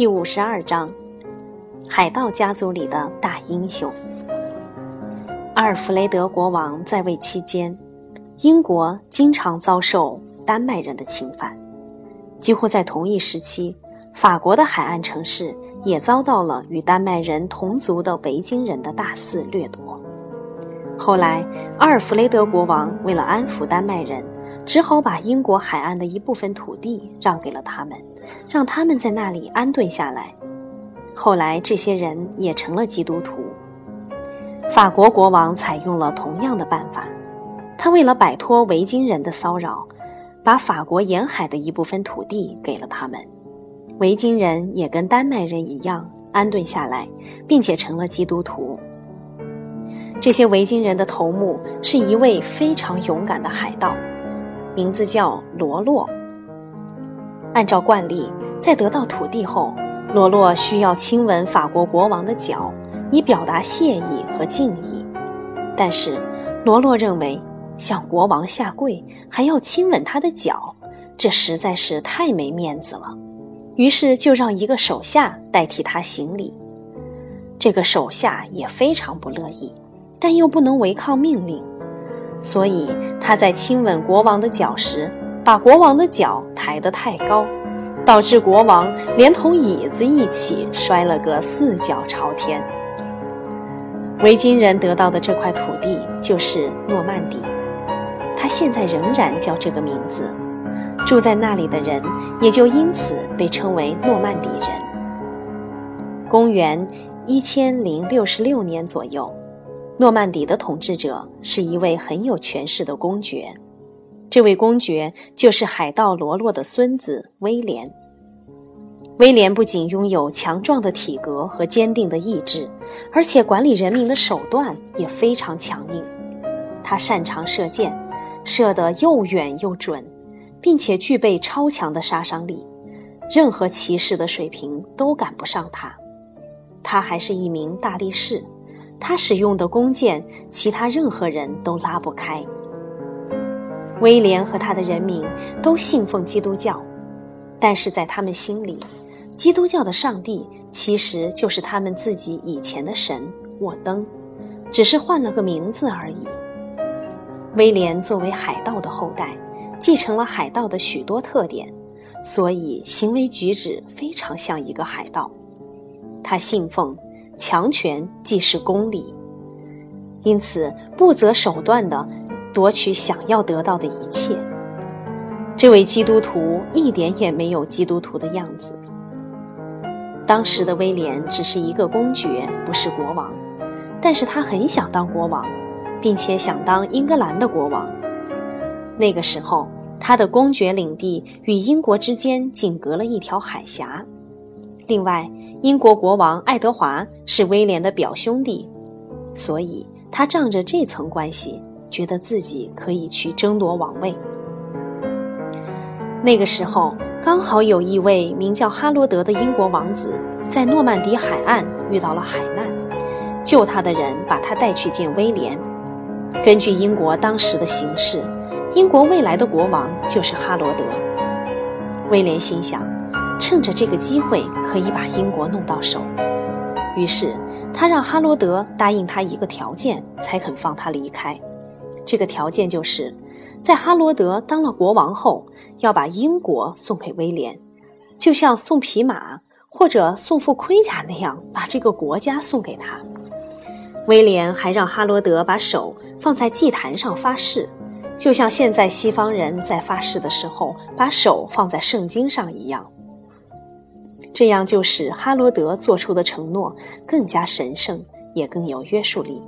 第五十二章：海盗家族里的大英雄。阿尔弗雷德国王在位期间，英国经常遭受丹麦人的侵犯。几乎在同一时期，法国的海岸城市也遭到了与丹麦人同族的维京人的大肆掠夺。后来，阿尔弗雷德国王为了安抚丹麦人，只好把英国海岸的一部分土地让给了他们。让他们在那里安顿下来。后来，这些人也成了基督徒。法国国王采用了同样的办法，他为了摆脱维京人的骚扰，把法国沿海的一部分土地给了他们。维京人也跟丹麦人一样安顿下来，并且成了基督徒。这些维京人的头目是一位非常勇敢的海盗，名字叫罗洛。按照惯例，在得到土地后，罗洛需要亲吻法国国王的脚，以表达谢意和敬意。但是，罗洛认为向国王下跪还要亲吻他的脚，这实在是太没面子了。于是，就让一个手下代替他行礼。这个手下也非常不乐意，但又不能违抗命令，所以他在亲吻国王的脚时。把国王的脚抬得太高，导致国王连同椅子一起摔了个四脚朝天。维京人得到的这块土地就是诺曼底，它现在仍然叫这个名字，住在那里的人也就因此被称为诺曼底人。公元一千零六十六年左右，诺曼底的统治者是一位很有权势的公爵。这位公爵就是海盗罗洛的孙子威廉。威廉不仅拥有强壮的体格和坚定的意志，而且管理人民的手段也非常强硬。他擅长射箭，射得又远又准，并且具备超强的杀伤力，任何骑士的水平都赶不上他。他还是一名大力士，他使用的弓箭，其他任何人都拉不开。威廉和他的人民都信奉基督教，但是在他们心里，基督教的上帝其实就是他们自己以前的神沃登，只是换了个名字而已。威廉作为海盗的后代，继承了海盗的许多特点，所以行为举止非常像一个海盗。他信奉强权即是公理，因此不择手段的。夺取想要得到的一切。这位基督徒一点也没有基督徒的样子。当时的威廉只是一个公爵，不是国王，但是他很想当国王，并且想当英格兰的国王。那个时候，他的公爵领地与英国之间仅隔了一条海峡。另外，英国国王爱德华是威廉的表兄弟，所以他仗着这层关系。觉得自己可以去争夺王位。那个时候，刚好有一位名叫哈罗德的英国王子在诺曼底海岸遇到了海难，救他的人把他带去见威廉。根据英国当时的形势，英国未来的国王就是哈罗德。威廉心想，趁着这个机会可以把英国弄到手，于是他让哈罗德答应他一个条件，才肯放他离开。这个条件就是，在哈罗德当了国王后，要把英国送给威廉，就像送匹马或者送副盔甲那样，把这个国家送给他。威廉还让哈罗德把手放在祭坛上发誓，就像现在西方人在发誓的时候把手放在圣经上一样。这样就使哈罗德做出的承诺更加神圣，也更有约束力。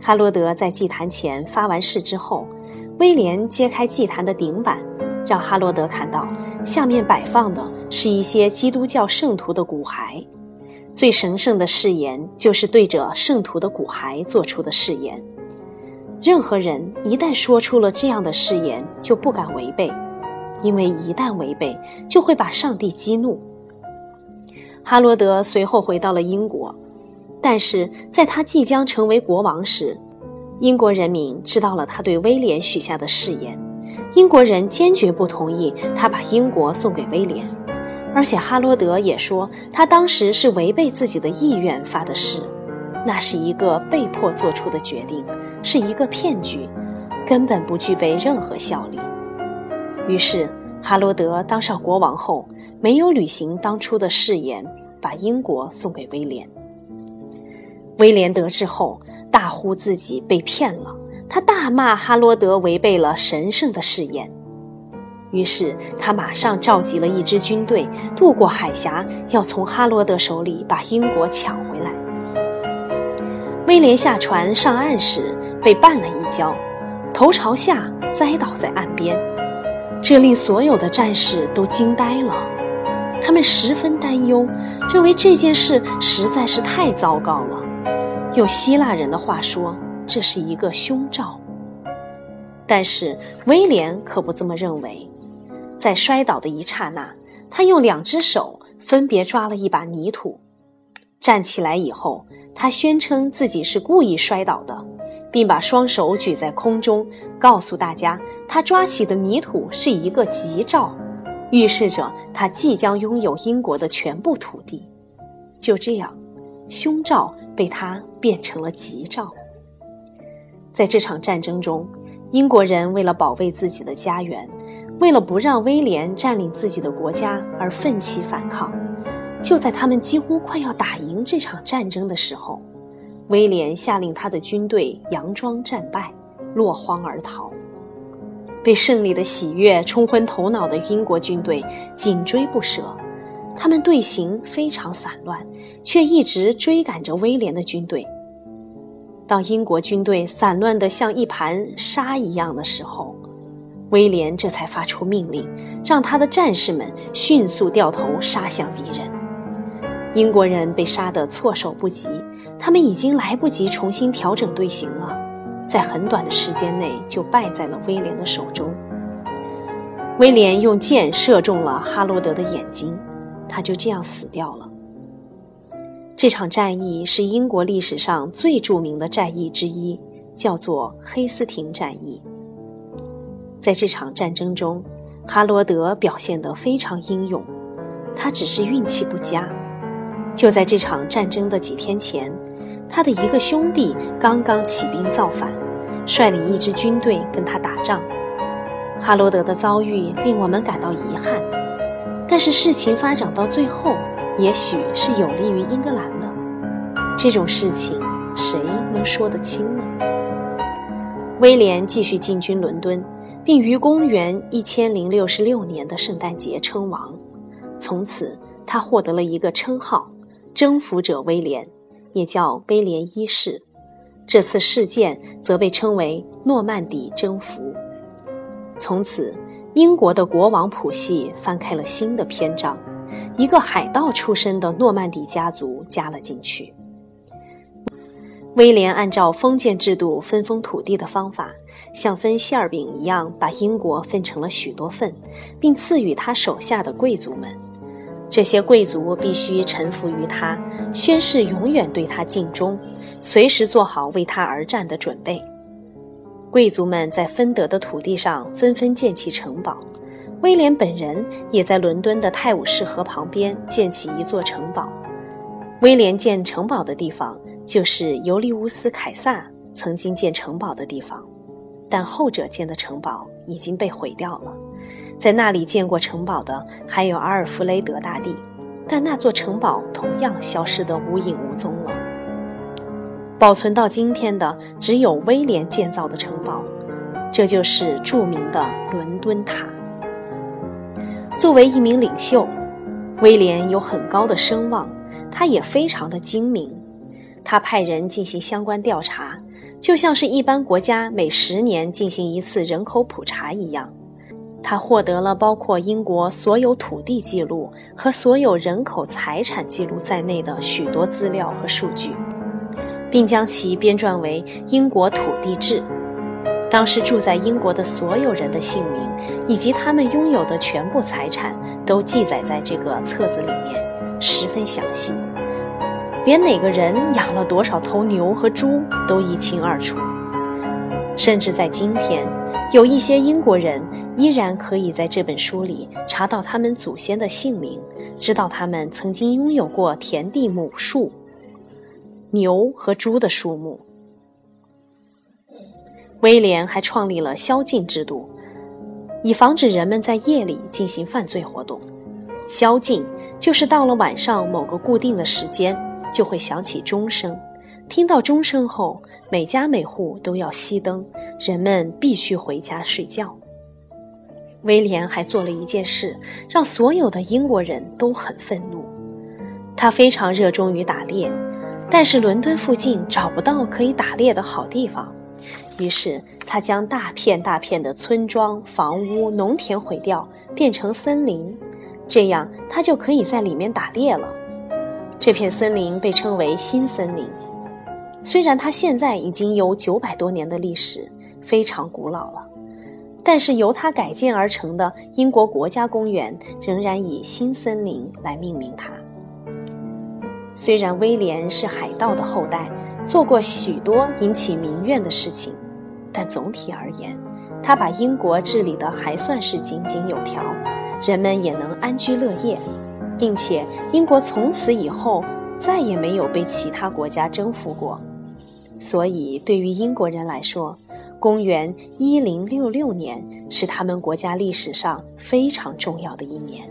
哈罗德在祭坛前发完誓之后，威廉揭开祭坛的顶板，让哈罗德看到下面摆放的是一些基督教圣徒的骨骸。最神圣的誓言就是对着圣徒的骨骸做出的誓言。任何人一旦说出了这样的誓言，就不敢违背，因为一旦违背，就会把上帝激怒。哈罗德随后回到了英国。但是在他即将成为国王时，英国人民知道了他对威廉许下的誓言。英国人坚决不同意他把英国送给威廉，而且哈罗德也说，他当时是违背自己的意愿发的誓，那是一个被迫做出的决定，是一个骗局，根本不具备任何效力。于是，哈罗德当上国王后，没有履行当初的誓言，把英国送给威廉。威廉得知后，大呼自己被骗了，他大骂哈罗德违背了神圣的誓言。于是他马上召集了一支军队，渡过海峡，要从哈罗德手里把英国抢回来。威廉下船上岸时被绊了一跤，头朝下栽倒在岸边，这令所有的战士都惊呆了。他们十分担忧，认为这件事实在是太糟糕了。用希腊人的话说，这是一个凶兆。但是威廉可不这么认为。在摔倒的一刹那，他用两只手分别抓了一把泥土。站起来以后，他宣称自己是故意摔倒的，并把双手举在空中，告诉大家他抓起的泥土是一个吉兆，预示着他即将拥有英国的全部土地。就这样，凶兆被他变成了吉兆。在这场战争中，英国人为了保卫自己的家园。为了不让威廉占领自己的国家而奋起反抗，就在他们几乎快要打赢这场战争的时候，威廉下令他的军队佯装战败，落荒而逃。被胜利的喜悦冲昏头脑的英国军队紧追不舍，他们队形非常散乱，却一直追赶着威廉的军队。当英国军队散乱得像一盘沙一样的时候，威廉这才发出命令，让他的战士们迅速掉头杀向敌人。英国人被杀得措手不及，他们已经来不及重新调整队形了，在很短的时间内就败在了威廉的手中。威廉用箭射中了哈罗德的眼睛，他就这样死掉了。这场战役是英国历史上最著名的战役之一，叫做黑斯廷战役。在这场战争中，哈罗德表现得非常英勇。他只是运气不佳。就在这场战争的几天前，他的一个兄弟刚刚起兵造反，率领一支军队跟他打仗。哈罗德的遭遇令我们感到遗憾，但是事情发展到最后，也许是有利于英格兰的。这种事情，谁能说得清呢？威廉继续进军伦敦。并于公元一千零六十六年的圣诞节称王，从此他获得了一个称号——征服者威廉，也叫威廉一世。这次事件则被称为诺曼底征服。从此，英国的国王谱系翻开了新的篇章，一个海盗出身的诺曼底家族加了进去。威廉按照封建制度分封土地的方法，像分馅儿饼一样，把英国分成了许多份，并赐予他手下的贵族们。这些贵族必须臣服于他，宣誓永远对他尽忠，随时做好为他而战的准备。贵族们在分得的土地上纷纷建起城堡，威廉本人也在伦敦的泰晤士河旁边建起一座城堡。威廉建城堡的地方。就是尤利乌斯·凯撒曾经建城堡的地方，但后者建的城堡已经被毁掉了。在那里建过城堡的还有阿尔弗雷德大帝，但那座城堡同样消失得无影无踪了。保存到今天的只有威廉建造的城堡，这就是著名的伦敦塔。作为一名领袖，威廉有很高的声望，他也非常的精明。他派人进行相关调查，就像是一般国家每十年进行一次人口普查一样。他获得了包括英国所有土地记录和所有人口财产记录在内的许多资料和数据，并将其编撰为《英国土地志》。当时住在英国的所有人的姓名以及他们拥有的全部财产都记载在这个册子里面，十分详细。连哪个人养了多少头牛和猪都一清二楚。甚至在今天，有一些英国人依然可以在这本书里查到他们祖先的姓名，知道他们曾经拥有过田地、亩数、牛和猪的数目。威廉还创立了宵禁制度，以防止人们在夜里进行犯罪活动。宵禁就是到了晚上某个固定的时间，就会响起钟声。听到钟声后，每家每户都要熄灯，人们必须回家睡觉。威廉还做了一件事，让所有的英国人都很愤怒。他非常热衷于打猎，但是伦敦附近找不到可以打猎的好地方，于是他将大片大片的村庄、房屋、农田毁掉，变成森林，这样他就可以在里面打猎了。这片森林被称为新森林。虽然它现在已经有九百多年的历史，非常古老了，但是由它改建而成的英国国家公园仍然以新森林来命名它。虽然威廉是海盗的后代，做过许多引起民怨的事情，但总体而言，他把英国治理得还算是井井有条，人们也能安居乐业，并且英国从此以后再也没有被其他国家征服过。所以，对于英国人来说，公元一零六六年是他们国家历史上非常重要的一年。